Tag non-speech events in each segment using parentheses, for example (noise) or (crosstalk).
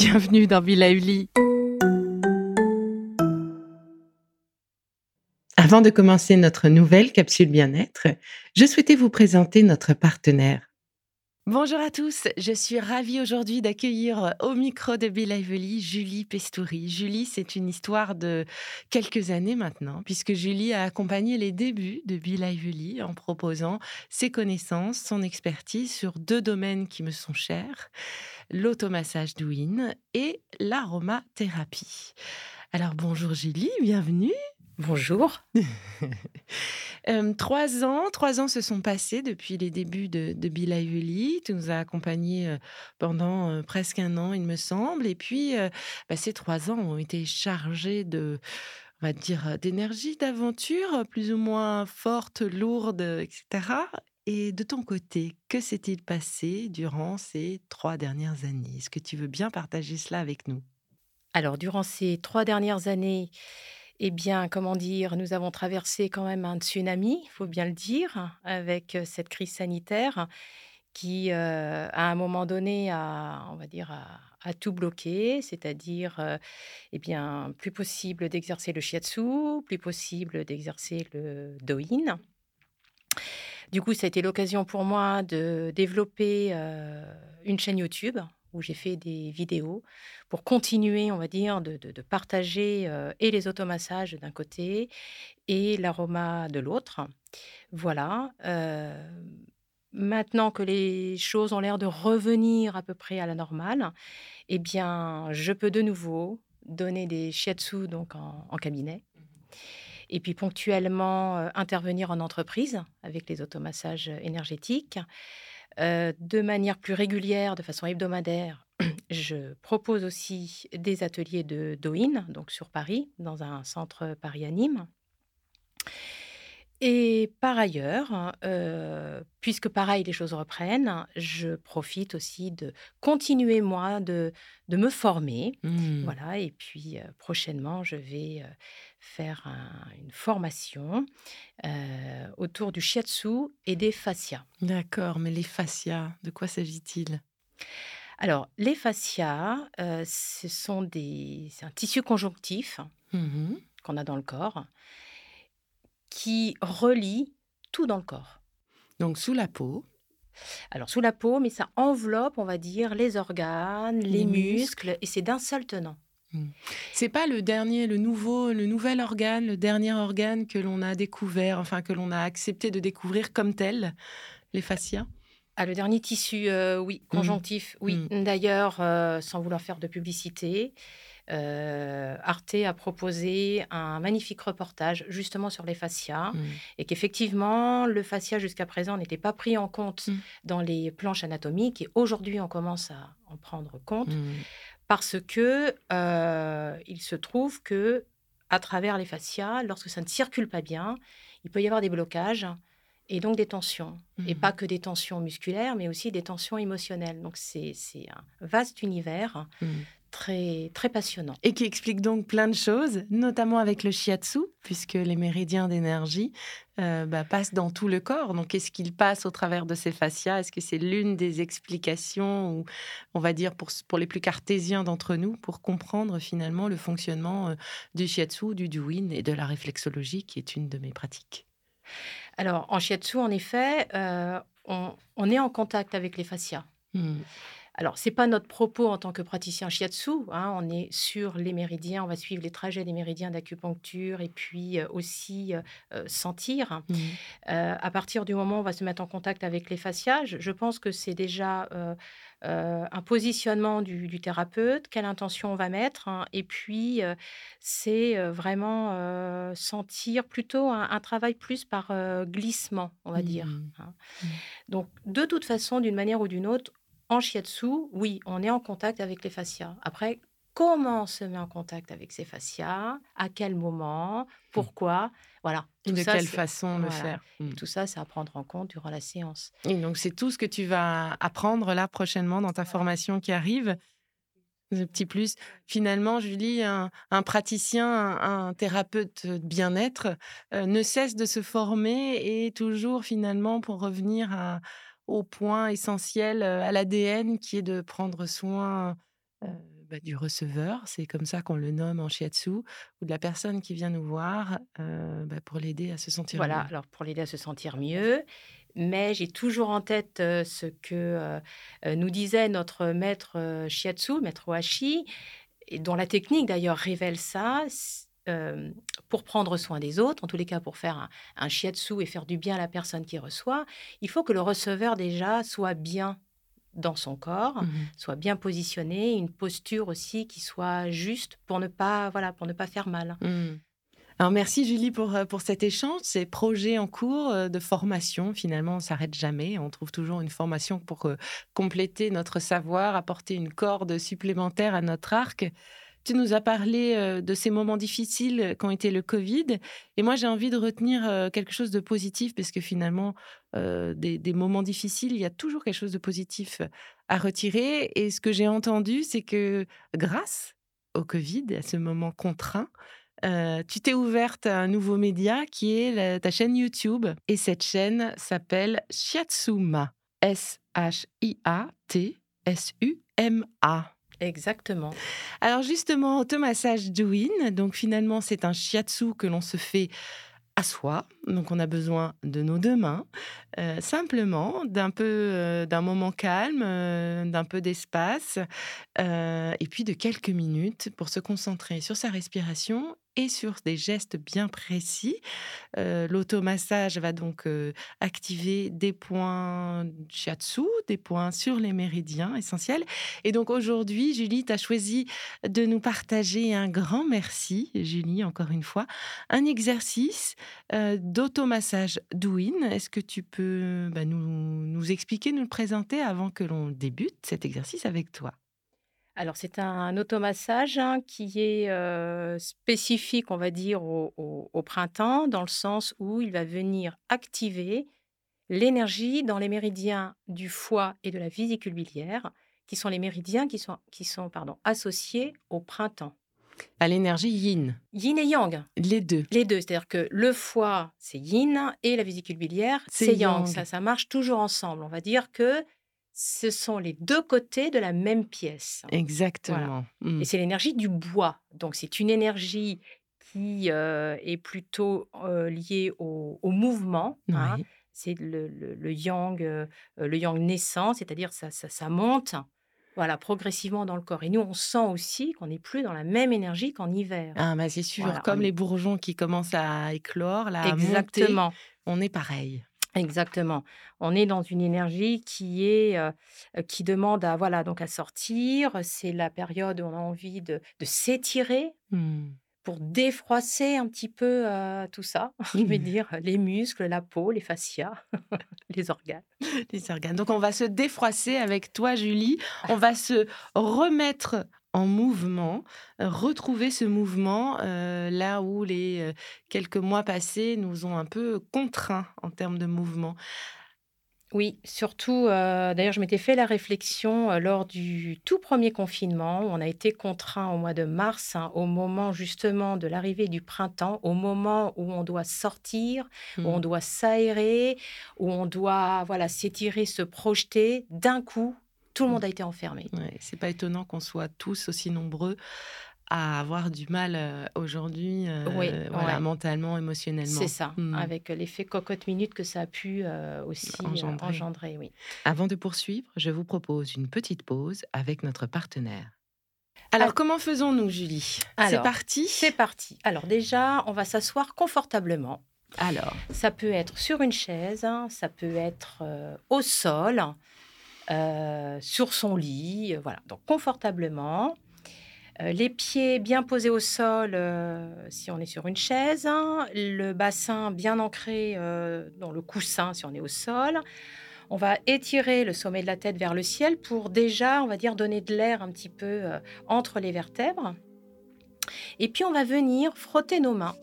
Bienvenue dans Villa Uli. Avant de commencer notre nouvelle capsule bien-être, je souhaitais vous présenter notre partenaire. Bonjour à tous, je suis ravie aujourd'hui d'accueillir au micro de Be Lively Julie Pestouri. Julie, c'est une histoire de quelques années maintenant, puisque Julie a accompagné les débuts de Be Lively en proposant ses connaissances, son expertise sur deux domaines qui me sont chers, l'automassage douine et l'aromathérapie. Alors bonjour Julie, bienvenue. Bonjour. (laughs) trois ans, trois ans se sont passés depuis les débuts de, de Tu nous as accompagnés pendant presque un an, il me semble. Et puis, bah, ces trois ans ont été chargés de, on va dire, d'énergie, d'aventure, plus ou moins forte, lourde, etc. Et de ton côté, que s'est-il passé durant ces trois dernières années? Est-ce que tu veux bien partager cela avec nous? Alors, durant ces trois dernières années, eh bien, comment dire, nous avons traversé quand même un tsunami, il faut bien le dire, avec cette crise sanitaire qui, à un moment donné, a, on va dire, a, tout bloqué, c'est-à-dire, eh bien, plus possible d'exercer le shiatsu, plus possible d'exercer le doin. Du coup, ça a été l'occasion pour moi de développer une chaîne YouTube où j'ai fait des vidéos pour continuer, on va dire, de, partager et les automassages d'un côté et l'aroma de l'autre. Voilà. maintenant que les choses ont l'air de revenir à peu près à la normale, eh bien, je peux de nouveau donner des shiatsu donc en, cabinet. Et puis ponctuellement intervenir en entreprise avec les automassages énergétiques. De manière plus régulière, de façon hebdomadaire, (clears throat) je propose aussi des ateliers de Doin, donc sur Paris, dans un centre Paris Anime. Et par ailleurs, euh, puisque pareil, les choses reprennent, je profite aussi de continuer, moi, de, de me former. Mmh. Voilà, et puis euh, prochainement, je vais faire une formation autour du shiatsu et des fascias. D'accord, mais les fascias, de quoi s'agit-il? Alors, les fascias, ce sont des, c'est un tissu conjonctif mmh qu'on a dans le corps qui relie tout dans le corps. Donc sous la peau. Alors sous la peau, mais ça enveloppe, on va dire, les organes, les, muscles, et c'est d'un seul tenant. Mmh. C'est pas le dernier, le nouveau, le nouvel organe, le dernier organe que l'on a découvert, enfin que l'on a accepté de découvrir comme tel, les fascias? Ah, le dernier tissu, euh, oui, mmh. conjonctif, oui. Mmh. D'ailleurs, euh, sans vouloir faire de publicité, euh, Arte a proposé un magnifique reportage justement sur les fascias et qu'effectivement, le fascia jusqu'à présent n'était pas pris en compte dans les planches anatomiques et aujourd'hui, on commence à en prendre compte parce que il se trouve que à travers les fascias, lorsque ça ne circule pas bien, il peut y avoir des blocages et donc des tensions. Et pas mmh. que des tensions musculaires, mais aussi des tensions émotionnelles. Donc c'est un vaste univers mmh très, très passionnant. Et qui explique donc plein de choses, notamment avec le shiatsu, puisque les méridiens d'énergie euh, bah, passent dans tout le corps. Donc, qu'est-ce qu'il passe au travers de ces fascias? Est-ce que c'est l'une des explications, ou on va dire pour, pour les plus cartésiens d'entre nous, pour comprendre finalement le fonctionnement euh, du shiatsu, du duin et de la réflexologie, qui est une de mes pratiques? Alors, en shiatsu, en effet, euh, on, est en contact avec les fascias. Mmh. Alors, ce n'est pas notre propos en tant que praticien shiatsu. Hein, on est sur les méridiens, on va suivre les trajets des méridiens d'acupuncture et puis euh, aussi euh, euh, sentir. Mmh. à partir du moment où on va se mettre en contact avec les fascias, je pense que c'est déjà un positionnement du, thérapeute, quelle intention on va mettre. Hein, et puis, c'est vraiment sentir plutôt un, travail plus par glissement, on va dire. Mmh. Hein. Mmh. Donc, de toute façon, d'une manière ou d'une autre, en shiatsu, oui, on est en contact avec les fascias. Après, comment on se met en contact avec ces fascias? À quel moment? Pourquoi? Voilà. de quelle façon le faire? Hmm. Tout ça, c'est à prendre en compte durant la séance. Et donc, c'est tout ce que tu vas apprendre là prochainement dans ta formation qui arrive? Le petit plus. Finalement, Julie, un, un praticien, un, thérapeute de bien-être euh, ne cesse de se former et toujours finalement pour revenir à, au point essentiel, à l'ADN, qui est de prendre soin bah, du receveur, c'est comme ça qu'on le nomme en shiatsu, ou de la personne qui vient nous voir bah, pour l'aider à se sentir voilà, mieux. Voilà, alors pour l'aider à se sentir mieux. Mais j'ai toujours en tête ce que nous disait notre maître shiatsu, maître Ohashi, et dont la technique d'ailleurs révèle ça. Pour prendre soin des autres, en tous les cas pour faire un, un shiatsu et faire du bien à la personne qui reçoit, il faut que le receveur déjà soit bien dans son corps, mmh soit bien positionné, une posture aussi qui soit juste pour ne pas, voilà, pour ne pas faire mal. Mmh. Alors merci Julie pour, euh, pour cet échange, ces projets en cours euh, de formation. Finalement, on ne s'arrête jamais. On trouve toujours une formation pour euh, compléter notre savoir, apporter une corde supplémentaire à notre arc. Tu nous as parlé euh, de ces moments difficiles qu'ont été le Covid. Et moi, j'ai envie de retenir euh, quelque chose de positif, parce que finalement, euh, des, moments difficiles, il y a toujours quelque chose de positif à retirer. Et ce que j'ai entendu, c'est que grâce au Covid, à ce moment contraint, tu t'es ouverte à un nouveau média qui est ta chaîne YouTube. Et cette chaîne s'appelle Shiatsuma. S-H-I-A-T-S-U-M-A. Exactement. Alors justement, automassage Douin, donc finalement c'est un shiatsu que l'on se fait à soi. Donc on a besoin de nos deux mains, euh, simplement d'un peu euh, d'un moment calme, euh, d'un peu d'espace, et puis de quelques minutes pour se concentrer sur sa respiration et sur des gestes bien précis. Euh, l'automassage va donc euh, activer des points shiatsu, des points sur les méridiens essentiels. Et donc aujourd'hui, Julie, tu as choisi de nous partager un grand merci, Julie, encore une fois, un exercice euh, d'automassage douine. Est-ce que tu peux bah, nous, nous expliquer, nous le présenter avant que l'on débute cet exercice avec toi? Alors, c'est un automassage hein, qui est spécifique, on va dire, au, printemps, dans le sens où il va venir activer l'énergie dans les méridiens du foie et de la vésicule biliaire, qui sont les méridiens qui sont, qui sont pardon, associés au printemps. À l'énergie yin. Yin et yang. Les deux. Les deux. C'est-à-dire que le foie, c'est yin, et la vésicule biliaire, c'est yang. Ça, ça marche toujours ensemble. On va dire que ce sont les deux côtés de la même pièce. Exactement. Mmh. Et c'est l'énergie du bois. Donc c'est une énergie qui euh, est plutôt euh, liée au, mouvement. Hein. C'est le, yang, euh, le yang naissant, c'est-à-dire ça, ça, ça monte voilà, progressivement dans le corps. Et nous, on sent aussi qu'on n'est plus dans la même énergie qu'en hiver. Ah, bah c'est sûr, comme les bourgeons qui commencent à éclore, là, Exactement. on est pareil. Exactement. On est dans une énergie qui est qui demande à voilà donc à sortir. C'est la période où on a envie de, s'étirer mmh. pour défroisser un petit peu tout ça. (laughs) Je vais mmh. dire les muscles, la peau, les fascias, (laughs) les organes. Les organes. Donc on va se défroisser avec toi, Julie. On va se remettre en mouvement, euh, retrouver ce mouvement euh, là où les euh, quelques mois passés nous ont un peu contraints en termes de mouvement. Oui, surtout, d'ailleurs, je m'étais fait la réflexion lors du tout premier confinement. Où on a été contraint au mois de mars, hein, au moment justement de l'arrivée du printemps, au moment où on doit sortir, où on mmh. doit s'aérer, où on doit voilà s'étirer, se projeter. D'un coup, tout le monde a été enfermé. Ouais, c'est pas étonnant qu'on soit tous aussi nombreux à avoir du mal euh, aujourd'hui, euh, mentalement, émotionnellement. C'est ça, hmm. avec l'effet cocotte minute que ça a pu euh, aussi engendrer. oui. Avant de poursuivre, je vous propose une petite pause avec notre partenaire. Alors, comment faisons-nous, Julie? C'est parti? C'est parti. Alors déjà, on va s'asseoir confortablement. Alors? Ça peut être sur une chaise, hein, ça peut être au sol. Euh, sur son lit, euh, voilà, donc confortablement. Euh, les pieds bien posés au sol si on est sur une chaise, hein. le bassin bien ancré dans le coussin si on est au sol. On va étirer le sommet de la tête vers le ciel pour déjà, on va dire, donner de l'air un petit peu entre les vertèbres. Et puis on va venir frotter nos mains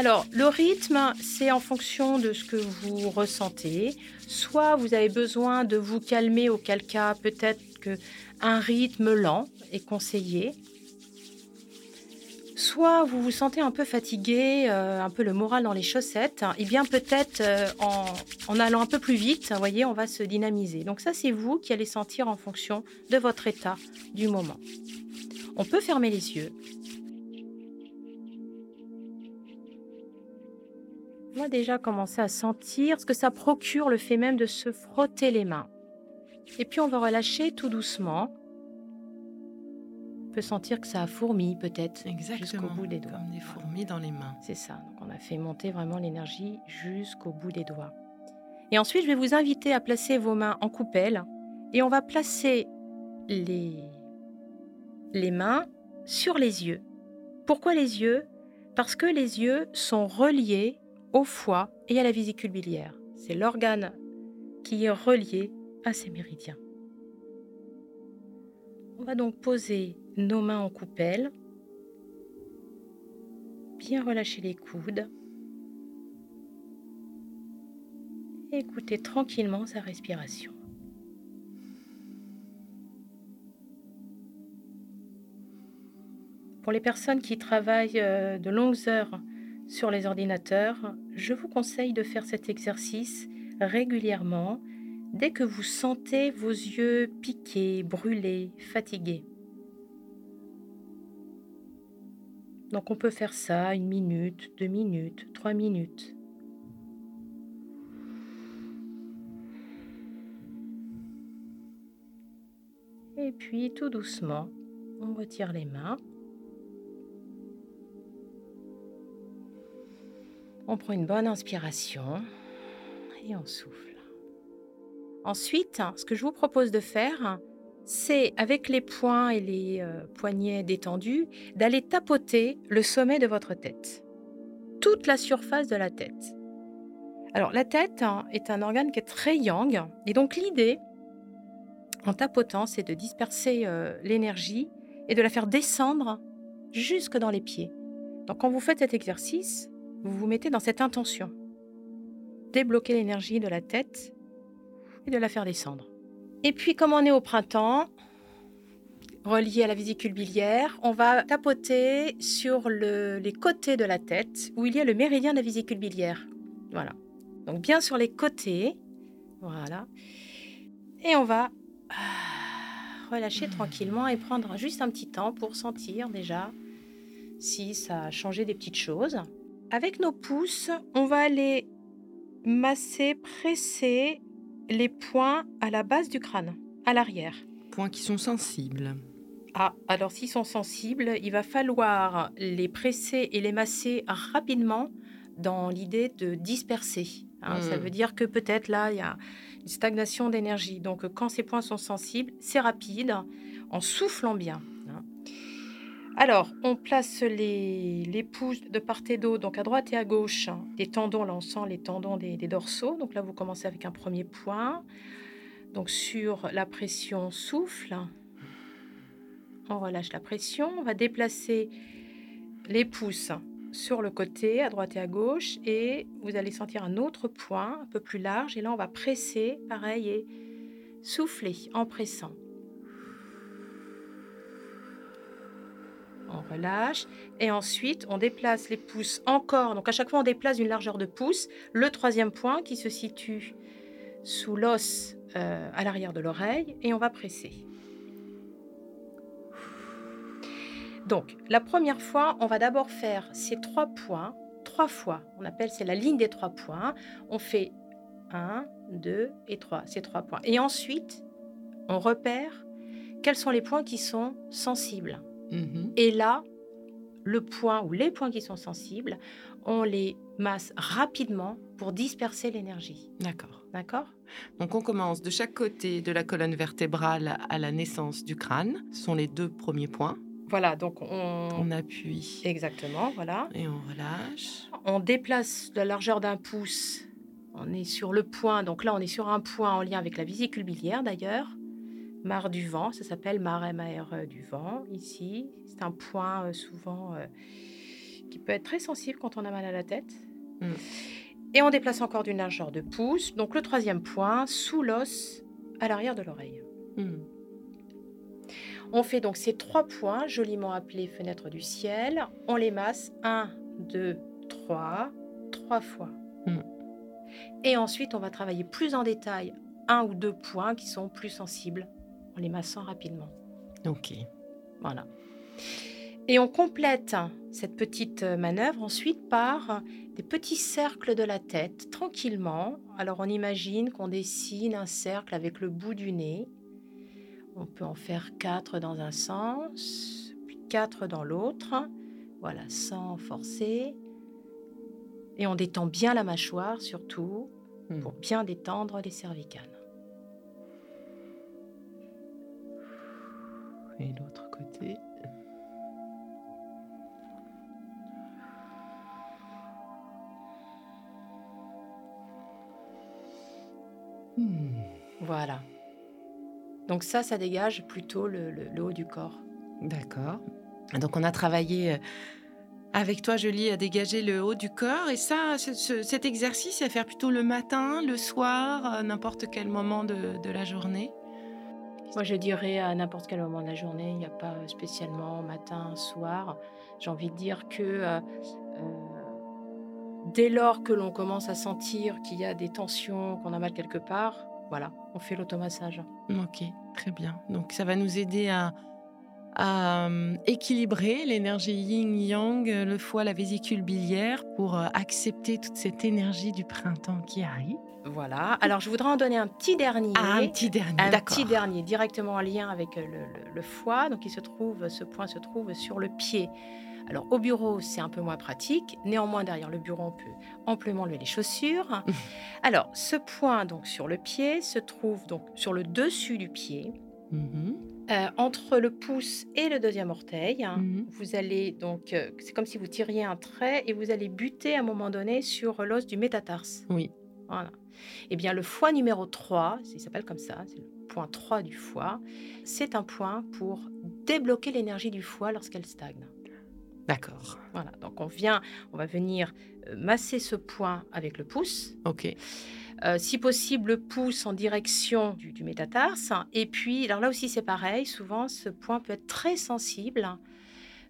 Alors, le rythme, c'est en fonction de ce que vous ressentez. Soit vous avez besoin de vous calmer, auquel cas peut-être qu'un rythme lent est conseillé. soit vous vous sentez un peu fatigué, euh, un peu le moral dans les chaussettes, et eh bien peut-être euh, en, allant un peu plus vite, vous voyez, on va se dynamiser. Donc ça, c'est vous qui allez sentir en fonction de votre état du moment. On peut fermer les yeux. Déjà commencer à sentir ce que ça procure le fait même de se frotter les mains. Et puis on va relâcher tout doucement on peut sentir que ça a fourmi peut-être jusqu'au bout des doigts. Comme des fourmis dans les mains. C'est ça. Donc on a fait monter vraiment l'énergie jusqu'au bout des doigts. Et ensuite, je vais vous inviter à placer vos mains en coupelle et on va placer les, les mains sur les yeux. Pourquoi les yeux? Parce que les yeux sont reliés au foie et à la vésicule biliaire. C'est l'organe qui est relié à ces méridiens. On va donc poser nos mains en coupelle. Bien relâcher les coudes. écoutez tranquillement sa respiration. Pour les personnes qui travaillent euh, de longues heures sur les ordinateurs, je vous conseille de faire cet exercice régulièrement dès que vous sentez vos yeux piqués, brûlés, fatigués. Donc on peut faire ça une minute, deux minutes, trois minutes. Et puis tout doucement, on retire les mains. On prend une bonne inspiration et on souffle. Ensuite, ce que je vous propose de faire, c'est avec les poings et les euh, poignets détendus, d'aller tapoter le sommet de votre tête, toute la surface de la tête. Alors la tête hein, est un organe qui est très yang, et donc l'idée, en tapotant, c'est de disperser euh, l'énergie et de la faire descendre jusque dans les pieds. Donc quand vous faites cet exercice, vous vous mettez dans cette intention. Débloquer l'énergie de la tête et de la faire descendre. Et puis, comme on est au printemps, relié à la vésicule biliaire, on va tapoter sur les côtés de la tête où il y a le méridien de la vésicule biliaire. Voilà. Donc bien sur les côtés. Voilà. Et on va ah, relâcher tranquillement et prendre juste un petit temps pour sentir déjà si ça a changé des petites choses. Avec nos pouces, on va aller masser, presser les points à la base du crâne, à l'arrière. Points qui sont sensibles. Ah, alors s'ils sont sensibles, il va falloir les presser et les masser rapidement dans l'idée de disperser. Hein. Ça hmm. veut dire que peut-être là, il y a une stagnation d'énergie. Donc quand ces points sont sensibles, c'est rapide, en soufflant bien. Alors, on place les, pouces de part et d'autre, donc à droite et à gauche, des tendons. Là, on sent les tendons des, dorsaux. Donc là, vous commencez avec un premier point. Donc sur la pression, souffle. On relâche la pression. On va déplacer les pouces sur le côté, à droite et à gauche. Et vous allez sentir un autre point un peu plus large. Et là, on va presser, pareil, et souffler en pressant. Relâche. Et ensuite, on déplace les pouces encore. Donc à chaque fois, on déplace une largeur de pouce. Le troisième point qui se situe sous l'os euh, à l'arrière de l'oreille. Et on va presser. Donc, la première fois, on va d'abord faire ces trois points, trois fois. On appelle, c'est la ligne des trois points. On fait un, deux et trois, ces trois points. Et ensuite, on repère quels sont les points qui sont sensibles. Mhm. Et là, le point ou les points qui sont sensibles, on les masse rapidement pour disperser l'énergie. D'accord. D'accord? Donc on commence de chaque côté de la colonne vertébrale à la naissance du crâne. Ce sont les deux premiers points. Voilà, donc on... On appuie. Exactement, voilà. Et on relâche. On déplace la largeur d'un pouce. On est sur le point, donc là on est sur un point en lien avec la vésicule biliaire d'ailleurs. Mare du vent, ça s'appelle mare M-A-R-E du vent ici. C'est un point euh, souvent euh, qui peut être très sensible quand on a mal à la tête. Mm. Et on déplace encore d'une largeur de pouce. Donc le troisième point, sous l'os, à l'arrière de l'oreille. Mm. On fait donc ces trois points, joliment appelés fenêtres du ciel. On les masse 1, 2, 3, trois fois. Hmm. Et ensuite, on va travailler plus en détail un ou deux points qui sont plus sensibles en les massant rapidement. Ok. Voilà. Et on complète cette petite manœuvre ensuite par des petits cercles de la tête, tranquillement. Alors on imagine qu'on dessine un cercle avec le bout du nez. On peut en faire quatre dans un sens, puis quatre dans l'autre. Voilà, sans forcer. Et on détend bien la mâchoire surtout hmm. pour bien détendre les cervicales. Et l'autre côté. Hmm. Voilà. Donc ça, ça dégage plutôt le, haut du corps. D'accord. Donc on a travaillé euh, avec toi, Julie, à dégager le haut du corps. Et ça, cet exercice, à faire plutôt le matin, le soir, n'importe quel moment de, la journée? Moi, je dirais à n'importe quel moment de la journée. Il n'y a pas spécialement matin, soir. J'ai envie de dire que euh, euh, dès lors que l'on commence à sentir qu'il y a des tensions, qu'on a mal quelque part, voilà, on fait l'automassage. Ok, très bien. Donc ça va nous aider à, euh, équilibrer l'énergie yin-yang, le foie, la vésicule biliaire, pour euh, accepter toute cette énergie du printemps qui arrive. Voilà. Alors, je voudrais en donner un petit dernier. Ah, un petit dernier. Un petit dernier, directement en lien avec le, le, foie. Donc, il se trouve, ce point se trouve sur le pied. Alors au bureau, c'est un peu moins pratique. Néanmoins, derrière le bureau, on peut amplement lever les chaussures. (laughs) Alors ce point donc sur le pied se trouve donc sur le dessus du pied. Mhm. Euh, entre le pouce et le deuxième orteil, mhm. vous allez donc, euh, c'est comme si vous tiriez un trait et vous allez buter à un moment donné sur l'os du métatarse. Oui. Voilà. Eh bien, le foie numéro 3, il s'appelle comme ça, c'est le point 3 du foie, c'est un point pour débloquer l'énergie du foie lorsqu'elle stagne. D'accord. Voilà, donc on vient, on va venir euh, masser ce point avec le pouce. Ok. Euh, si possible, le pouce en direction du, métatarse. Et puis, alors là aussi, c'est pareil. Souvent, ce point peut être très sensible.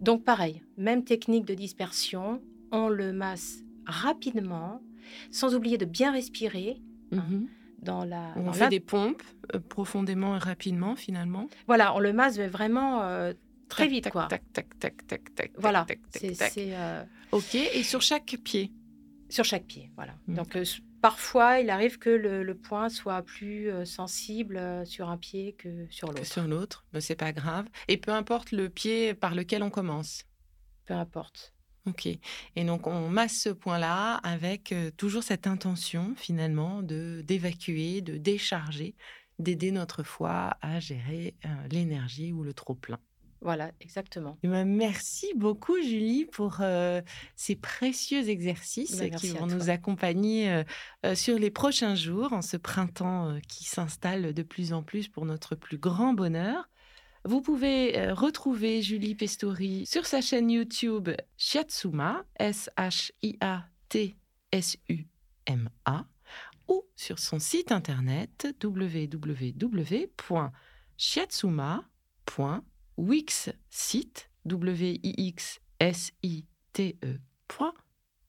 Donc, pareil, même technique de dispersion. On le masse rapidement, sans oublier de bien respirer. Hein, mhm. dans la, on fait des pompes euh, profondément et rapidement, finalement. Voilà, on le masse vraiment très vite, quoi. Tac, tac, tac, tac, tac. Voilà. C'est. Euh, ok. Et sur chaque pied? Sur chaque pied, voilà. Hmm. Donc euh, parfois, il arrive que le, point soit plus euh, sensible sur un pied que sur l'autre. Sur l'autre, mais c'est pas grave. Et peu importe le pied par lequel on commence? Peu importe. Ok. Et donc on masse ce point-là avec toujours cette intention finalement de d'évacuer, de décharger, d'aider notre foie à gérer l'énergie ou le trop plein. Voilà, exactement. Eh ben, merci beaucoup, Julie, pour euh, ces précieux exercices ben, qui vont nous accompagner euh, euh, sur les prochains jours, en ce printemps qui s'installe de plus en plus pour notre plus grand bonheur. Vous pouvez retrouver Julie Pestori sur sa chaîne YouTube Shiatsuma, S-H-I-A-T-S-U-M-A, ou sur son site internet www.shiatsuma.com Wix site, W-I-X-S-I-T-E.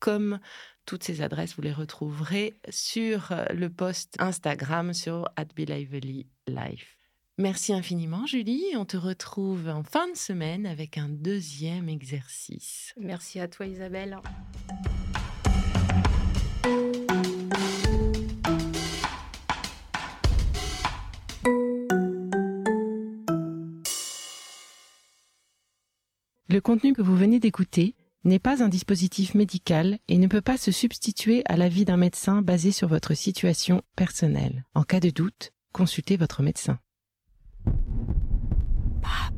Comme toutes ces adresses, vous les retrouverez sur le post Instagram sur Life. Merci infiniment, Julie. On te retrouve en fin de semaine avec un deuxième exercice. Merci à toi, Isabelle. Le contenu que vous venez d'écouter n'est pas un dispositif médical et ne peut pas se substituer à l'avis d'un médecin basé sur votre situation personnelle. En cas de doute, consultez votre médecin. Bob.